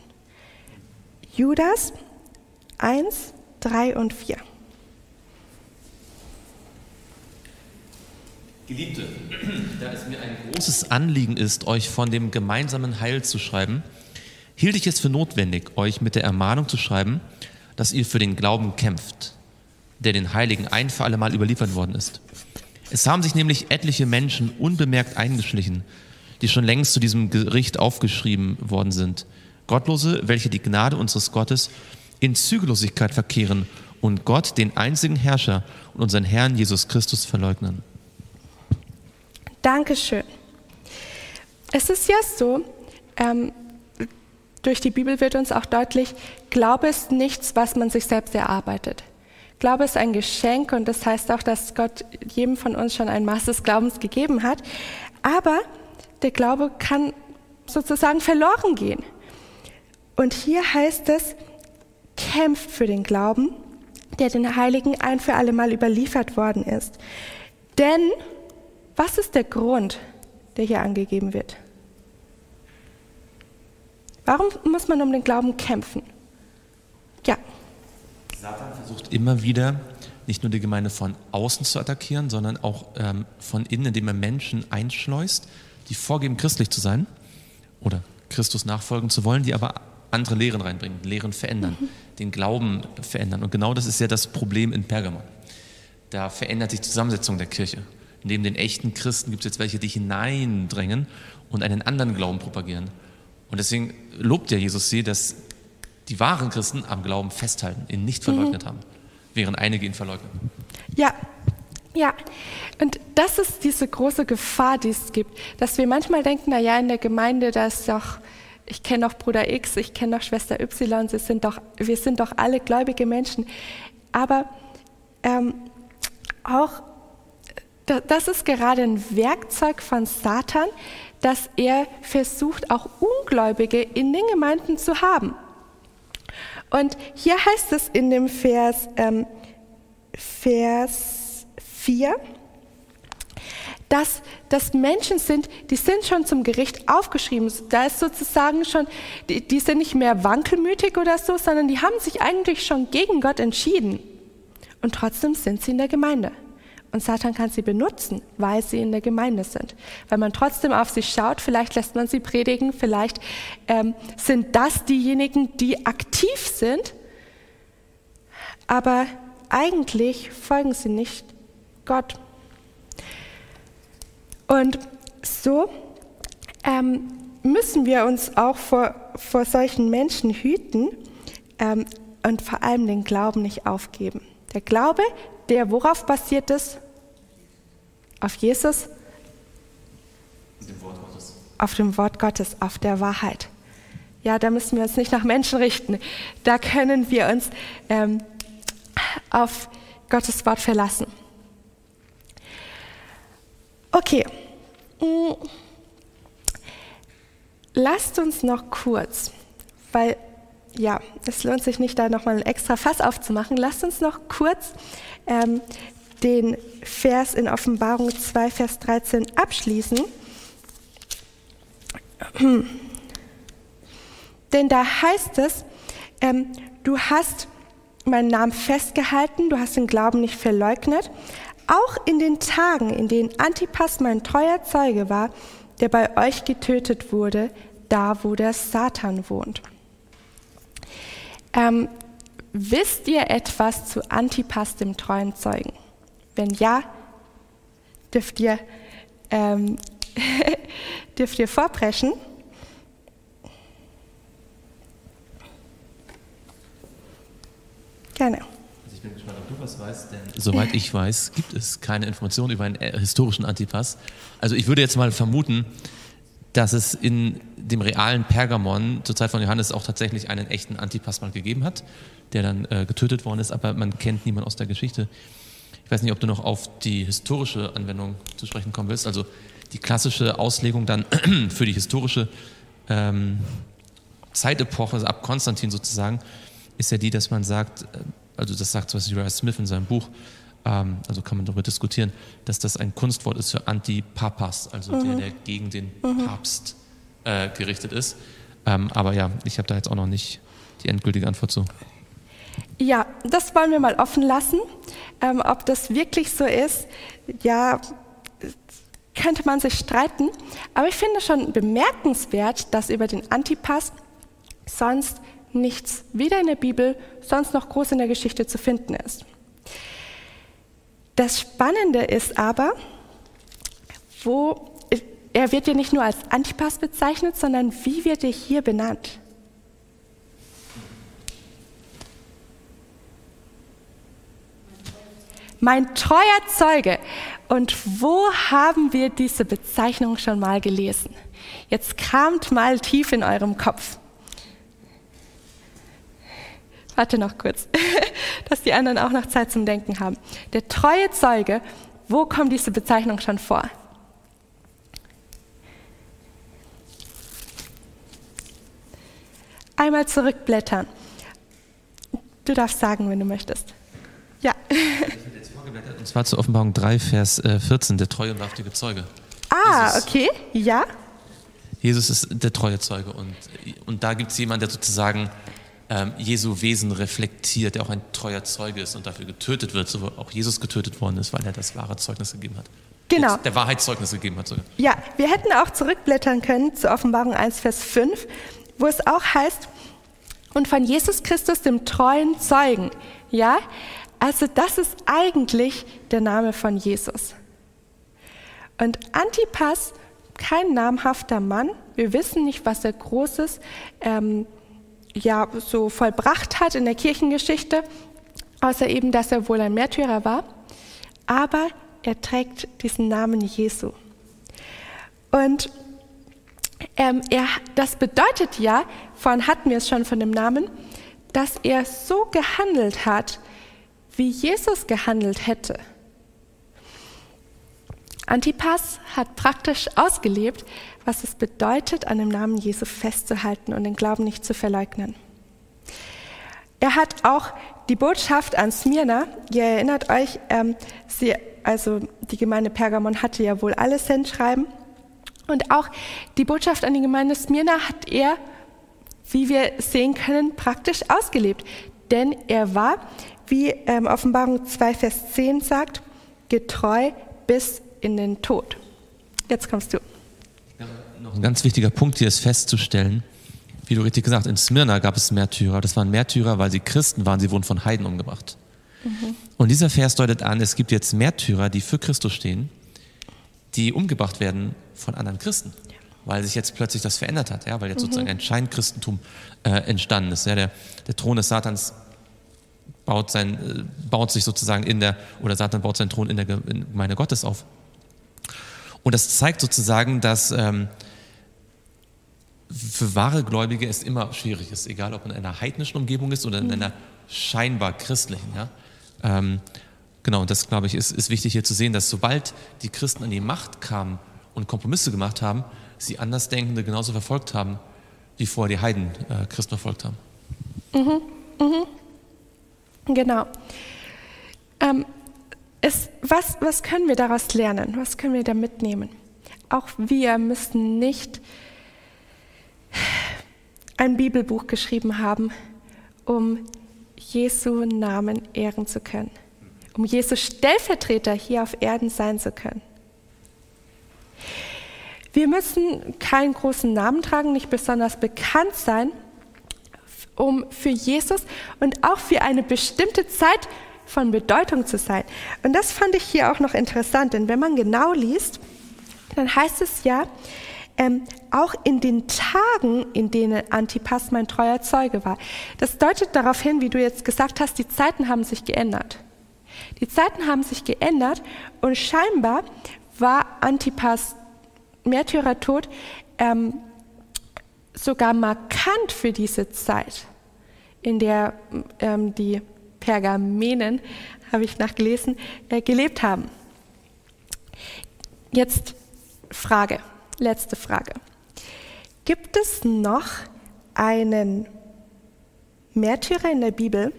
Judas 1, 3 und 4. Geliebte, [CLEARS THROAT] da es mir ein großes Anliegen ist, euch von dem gemeinsamen Heil zu schreiben, hielt ich es für notwendig, euch mit der Ermahnung zu schreiben, dass ihr für den Glauben kämpft, der den Heiligen ein für alle Mal überliefert worden ist. Es haben sich nämlich etliche Menschen unbemerkt eingeschlichen, die schon längst zu diesem Gericht aufgeschrieben worden sind. Gottlose, welche die Gnade unseres Gottes in Zügellosigkeit verkehren und Gott, den einzigen Herrscher und unseren Herrn Jesus Christus verleugnen. Dankeschön. Es ist ja so, ähm, durch die Bibel wird uns auch deutlich, Glaube ist nichts, was man sich selbst erarbeitet. Glaube ist ein Geschenk und das heißt auch, dass Gott jedem von uns schon ein Maß des Glaubens gegeben hat. Aber der Glaube kann sozusagen verloren gehen. Und hier heißt es, kämpft für den Glauben, der den Heiligen ein für alle Mal überliefert worden ist. Denn was ist der Grund, der hier angegeben wird? Warum muss man um den Glauben kämpfen? Ja. Satan versucht immer wieder, nicht nur die Gemeinde von außen zu attackieren, sondern auch ähm, von innen, indem er Menschen einschleust, die vorgeben, christlich zu sein oder Christus nachfolgen zu wollen, die aber andere Lehren reinbringen, Lehren verändern, mhm. den Glauben verändern. Und genau das ist ja das Problem in Pergamon. Da verändert sich die Zusammensetzung der Kirche. Neben den echten Christen gibt es jetzt welche, die hineindrängen und einen anderen Glauben propagieren. Und deswegen lobt ja Jesus sie, dass die wahren Christen am Glauben festhalten, ihn nicht verleugnet mhm. haben, während einige ihn verleugnen. Ja, ja, und das ist diese große Gefahr, die es gibt, dass wir manchmal denken, na ja, in der Gemeinde, da ist doch, ich kenne doch Bruder X, ich kenne doch Schwester Y, sie sind doch, wir sind doch alle gläubige Menschen. Aber ähm, auch das ist gerade ein Werkzeug von Satan, dass er versucht, auch Ungläubige in den Gemeinden zu haben. Und hier heißt es in dem Vers, ähm, Vers 4, dass das Menschen sind, die sind schon zum Gericht aufgeschrieben. Da ist sozusagen schon, die, die sind nicht mehr wankelmütig oder so, sondern die haben sich eigentlich schon gegen Gott entschieden. Und trotzdem sind sie in der Gemeinde. Und Satan kann sie benutzen, weil sie in der Gemeinde sind. Weil man trotzdem auf sie schaut, vielleicht lässt man sie predigen, vielleicht ähm, sind das diejenigen, die aktiv sind, aber eigentlich folgen sie nicht Gott. Und so ähm, müssen wir uns auch vor, vor solchen Menschen hüten ähm, und vor allem den Glauben nicht aufgeben. Der Glaube, der worauf basiert ist? Auf Jesus? Dem Wort Gottes. Auf dem Wort Gottes, auf der Wahrheit. Ja, da müssen wir uns nicht nach Menschen richten. Da können wir uns ähm, auf Gottes Wort verlassen. Okay. Mm. Lasst uns noch kurz, weil ja, es lohnt sich nicht, da nochmal ein extra Fass aufzumachen. Lasst uns noch kurz ähm, den Vers in Offenbarung 2, Vers 13 abschließen. [CLEARS THROAT] Denn da heißt es, ähm, du hast meinen Namen festgehalten, du hast den Glauben nicht verleugnet, auch in den Tagen, in denen Antipas mein treuer Zeuge war, der bei euch getötet wurde, da wo der Satan wohnt. Ähm, wisst ihr etwas zu Antipas, dem treuen Zeugen? Wenn ja, dürft ihr, ähm, [LAUGHS] dürft ihr vorpreschen. Gerne. Also ich bin gespannt, ob du was weißt, denn soweit ich weiß, gibt es keine Informationen über einen äh, historischen Antipas. Also ich würde jetzt mal vermuten, dass es in dem realen Pergamon zur Zeit von Johannes auch tatsächlich einen echten Antipas mal gegeben hat, der dann äh, getötet worden ist, aber man kennt niemanden aus der Geschichte. Ich weiß nicht, ob du noch auf die historische Anwendung zu sprechen kommen willst. Also die klassische Auslegung dann [CLEARS THROAT] für die historische ähm, Zeitepoche, also ab Konstantin sozusagen, ist ja die, dass man sagt, äh, also das sagt zum Beispiel Uriah Smith in seinem Buch, ähm, also kann man darüber diskutieren, dass das ein Kunstwort ist für Antipapas, also mhm. der, der gegen den mhm. Papst äh, gerichtet ist. Ähm, aber ja, ich habe da jetzt auch noch nicht die endgültige Antwort zu. Ja, das wollen wir mal offen lassen. Ähm, ob das wirklich so ist, ja, könnte man sich streiten. Aber ich finde schon bemerkenswert, dass über den Antipas sonst nichts, weder in der Bibel, sonst noch groß in der Geschichte zu finden ist. Das Spannende ist aber, wo er wird ja nicht nur als Antipas bezeichnet, sondern wie wird er hier benannt? Mein treuer Zeuge. Und wo haben wir diese Bezeichnung schon mal gelesen? Jetzt kramt mal tief in eurem Kopf. Warte noch kurz, [LAUGHS] dass die anderen auch noch Zeit zum Denken haben. Der treue Zeuge, wo kommt diese Bezeichnung schon vor? Einmal zurückblättern. Du darfst sagen, wenn du möchtest. Ja. [LAUGHS] Und zwar zur Offenbarung 3, Vers 14, äh, der treue und wahrhaftige Zeuge. Ah, Jesus. okay, ja. Jesus ist der treue Zeuge und, und da gibt es jemanden, der sozusagen ähm, Jesu Wesen reflektiert, der auch ein treuer Zeuge ist und dafür getötet wird, so auch Jesus getötet worden ist, weil er das wahre Zeugnis gegeben hat. Genau. Der Wahrheitszeugnis gegeben hat. Sogar. Ja, wir hätten auch zurückblättern können zur Offenbarung 1, Vers 5, wo es auch heißt, und von Jesus Christus, dem treuen Zeugen. Ja, also das ist eigentlich der Name von Jesus. Und Antipas, kein namhafter Mann, wir wissen nicht, was er Großes ähm, ja, so vollbracht hat in der Kirchengeschichte, außer eben, dass er wohl ein Märtyrer war. Aber er trägt diesen Namen Jesu. Und ähm, er, das bedeutet ja, vorhin hatten wir es schon von dem Namen, dass er so gehandelt hat, wie Jesus gehandelt hätte. Antipas hat praktisch ausgelebt, was es bedeutet, an dem Namen Jesu festzuhalten und den Glauben nicht zu verleugnen. Er hat auch die Botschaft an Smyrna, ihr erinnert euch, ähm, sie, also die Gemeinde Pergamon hatte ja wohl alles hinschreiben. Und auch die Botschaft an die Gemeinde Smyrna hat er, wie wir sehen können, praktisch ausgelebt. Denn er war wie ähm, Offenbarung 2, Vers 10 sagt, getreu bis in den Tod. Jetzt kommst du. Ja, noch ein ganz wichtiger Punkt hier ist festzustellen, wie du richtig gesagt hast, in Smyrna gab es Märtyrer. Das waren Märtyrer, weil sie Christen waren, sie wurden von Heiden umgebracht. Mhm. Und dieser Vers deutet an, es gibt jetzt Märtyrer, die für Christus stehen, die umgebracht werden von anderen Christen. Ja. Weil sich jetzt plötzlich das verändert hat, ja, weil jetzt mhm. sozusagen ein Scheinchristentum äh, entstanden ist. Ja, der, der Thron des Satans baut, sein, äh, baut sich sozusagen in der, oder Satan baut seinen Thron in der Gemeinde Gottes auf. Und das zeigt sozusagen, dass ähm, für wahre Gläubige es immer schwierig ist, egal ob in einer heidnischen Umgebung ist oder in mhm. einer scheinbar christlichen. Ja? Ähm, genau, und das glaube ich ist, ist wichtig hier zu sehen, dass sobald die Christen an die Macht kamen und Kompromisse gemacht haben, sie Andersdenkende genauso verfolgt haben, wie vorher die Heiden äh, Christen verfolgt haben. Mhm. Mhm. Genau. Ähm, es, was, was können wir daraus lernen? Was können wir da mitnehmen? Auch wir müssen nicht ein Bibelbuch geschrieben haben, um Jesu Namen ehren zu können, um Jesu Stellvertreter hier auf Erden sein zu können. Wir müssen keinen großen Namen tragen, nicht besonders bekannt sein, um für Jesus und auch für eine bestimmte Zeit von Bedeutung zu sein. Und das fand ich hier auch noch interessant, denn wenn man genau liest, dann heißt es ja, ähm, auch in den Tagen, in denen Antipas mein treuer Zeuge war. Das deutet darauf hin, wie du jetzt gesagt hast, die Zeiten haben sich geändert. Die Zeiten haben sich geändert und scheinbar war Antipas Märtyrertod ähm, sogar markant für diese Zeit, in der ähm, die Pergamenen, habe ich nachgelesen, äh, gelebt haben. Jetzt Frage, letzte Frage. Gibt es noch einen Märtyrer in der Bibel,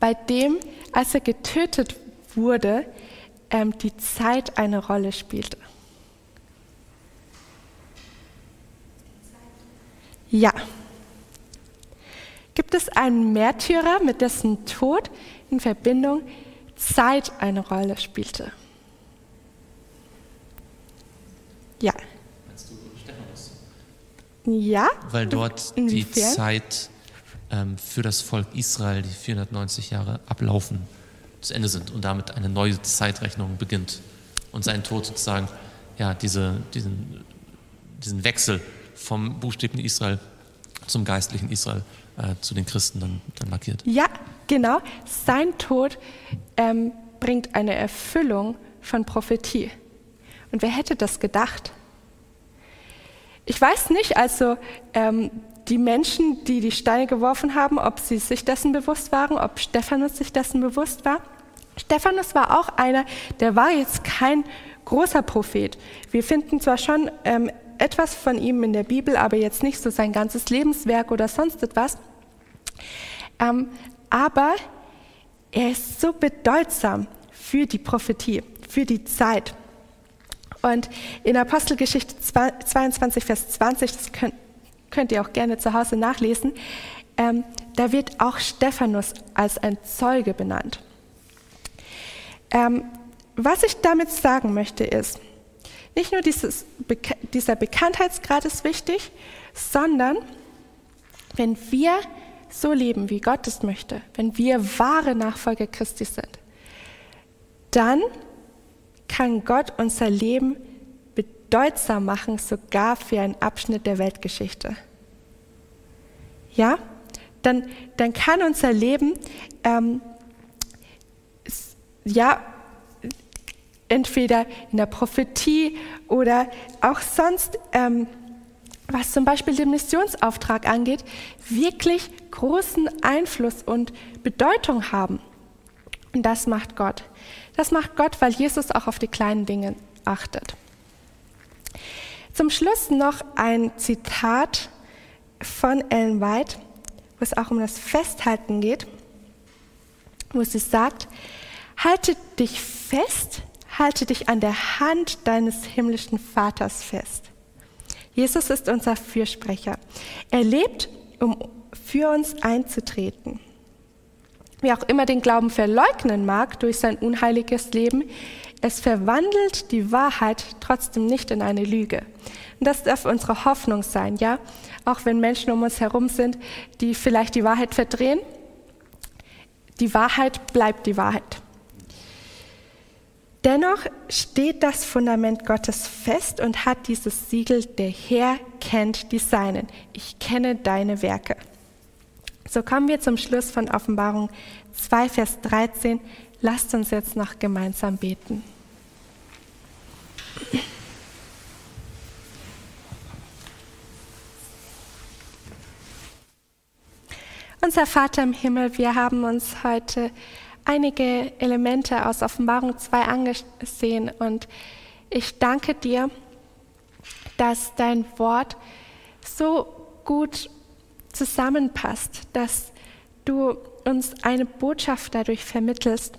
bei dem, als er getötet wurde, ähm, die Zeit eine Rolle spielte? Ja. Gibt es einen Märtyrer, mit dessen Tod in Verbindung Zeit eine Rolle spielte? Ja. Meinst du Stephanus? Ja. Weil dort Inwiefern? die Zeit ähm, für das Volk Israel, die 490 Jahre ablaufen, zu Ende sind und damit eine neue Zeitrechnung beginnt. Und sein Tod sozusagen, ja, diese, diesen, diesen Wechsel vom buchstäblichen Israel zum geistlichen Israel, äh, zu den Christen dann, dann, markiert. Ja, genau. Sein Tod ähm, bringt eine Erfüllung von Prophetie. Und wer hätte das gedacht? Ich weiß nicht, also ähm, die Menschen, die die Steine geworfen haben, ob sie sich dessen bewusst waren, ob Stephanus sich dessen bewusst war. Stephanus war auch einer, der war jetzt kein großer Prophet. Wir finden zwar schon ähm, etwas von ihm in der Bibel, aber jetzt nicht so sein ganzes Lebenswerk oder sonst etwas. Ähm, aber er ist so bedeutsam für die Prophetie, für die Zeit. Und in Apostelgeschichte 22, Vers 20, das könnt, könnt ihr auch gerne zu Hause nachlesen, ähm, da wird auch Stephanus als ein Zeuge benannt. Ähm, was ich damit sagen möchte ist, nicht nur dieses, dieser Bekanntheitsgrad ist wichtig, sondern wenn wir so leben, wie Gott es möchte, wenn wir wahre Nachfolger Christi sind, dann kann Gott unser Leben bedeutsam machen, sogar für einen Abschnitt der Weltgeschichte. Ja, dann, dann kann unser Leben ähm, ja entweder in der Prophetie oder auch sonst, ähm, was zum Beispiel den Missionsauftrag angeht, wirklich großen Einfluss und Bedeutung haben. Und das macht Gott. Das macht Gott, weil Jesus auch auf die kleinen Dinge achtet. Zum Schluss noch ein Zitat von Ellen White, wo es auch um das Festhalten geht, wo sie sagt, halte dich fest halte dich an der Hand deines himmlischen Vaters fest. Jesus ist unser Fürsprecher. Er lebt, um für uns einzutreten. Wer auch immer den Glauben verleugnen mag durch sein unheiliges Leben, es verwandelt die Wahrheit trotzdem nicht in eine Lüge. Und das darf unsere Hoffnung sein, ja? Auch wenn Menschen um uns herum sind, die vielleicht die Wahrheit verdrehen, die Wahrheit bleibt die Wahrheit. Dennoch steht das Fundament Gottes fest und hat dieses Siegel, der Herr kennt die Seinen. Ich kenne deine Werke. So kommen wir zum Schluss von Offenbarung 2, Vers 13. Lasst uns jetzt noch gemeinsam beten. Unser Vater im Himmel, wir haben uns heute einige Elemente aus Offenbarung 2 angesehen und ich danke dir, dass dein Wort so gut zusammenpasst, dass du uns eine Botschaft dadurch vermittelst,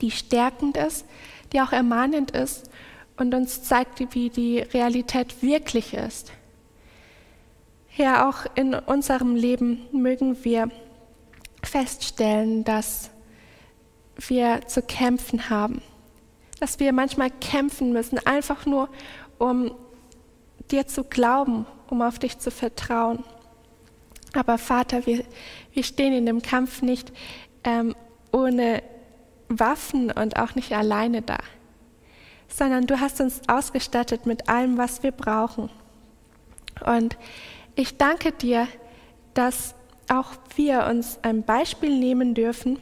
die stärkend ist, die auch ermahnend ist und uns zeigt, wie die Realität wirklich ist. Ja, auch in unserem Leben mögen wir feststellen, dass wir zu kämpfen haben. Dass wir manchmal kämpfen müssen, einfach nur, um dir zu glauben, um auf dich zu vertrauen. Aber Vater, wir, wir stehen in dem Kampf nicht ähm, ohne Waffen und auch nicht alleine da, sondern du hast uns ausgestattet mit allem, was wir brauchen. Und ich danke dir, dass auch wir uns ein Beispiel nehmen dürfen,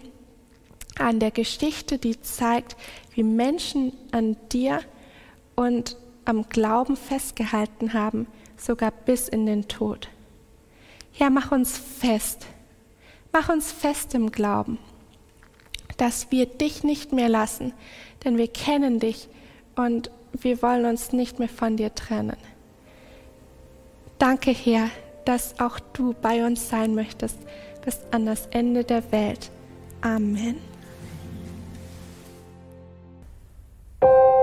an der Geschichte, die zeigt, wie Menschen an dir und am Glauben festgehalten haben, sogar bis in den Tod. Ja, mach uns fest, mach uns fest im Glauben, dass wir dich nicht mehr lassen, denn wir kennen dich und wir wollen uns nicht mehr von dir trennen. Danke, Herr, dass auch du bei uns sein möchtest bis an das Ende der Welt. Amen. you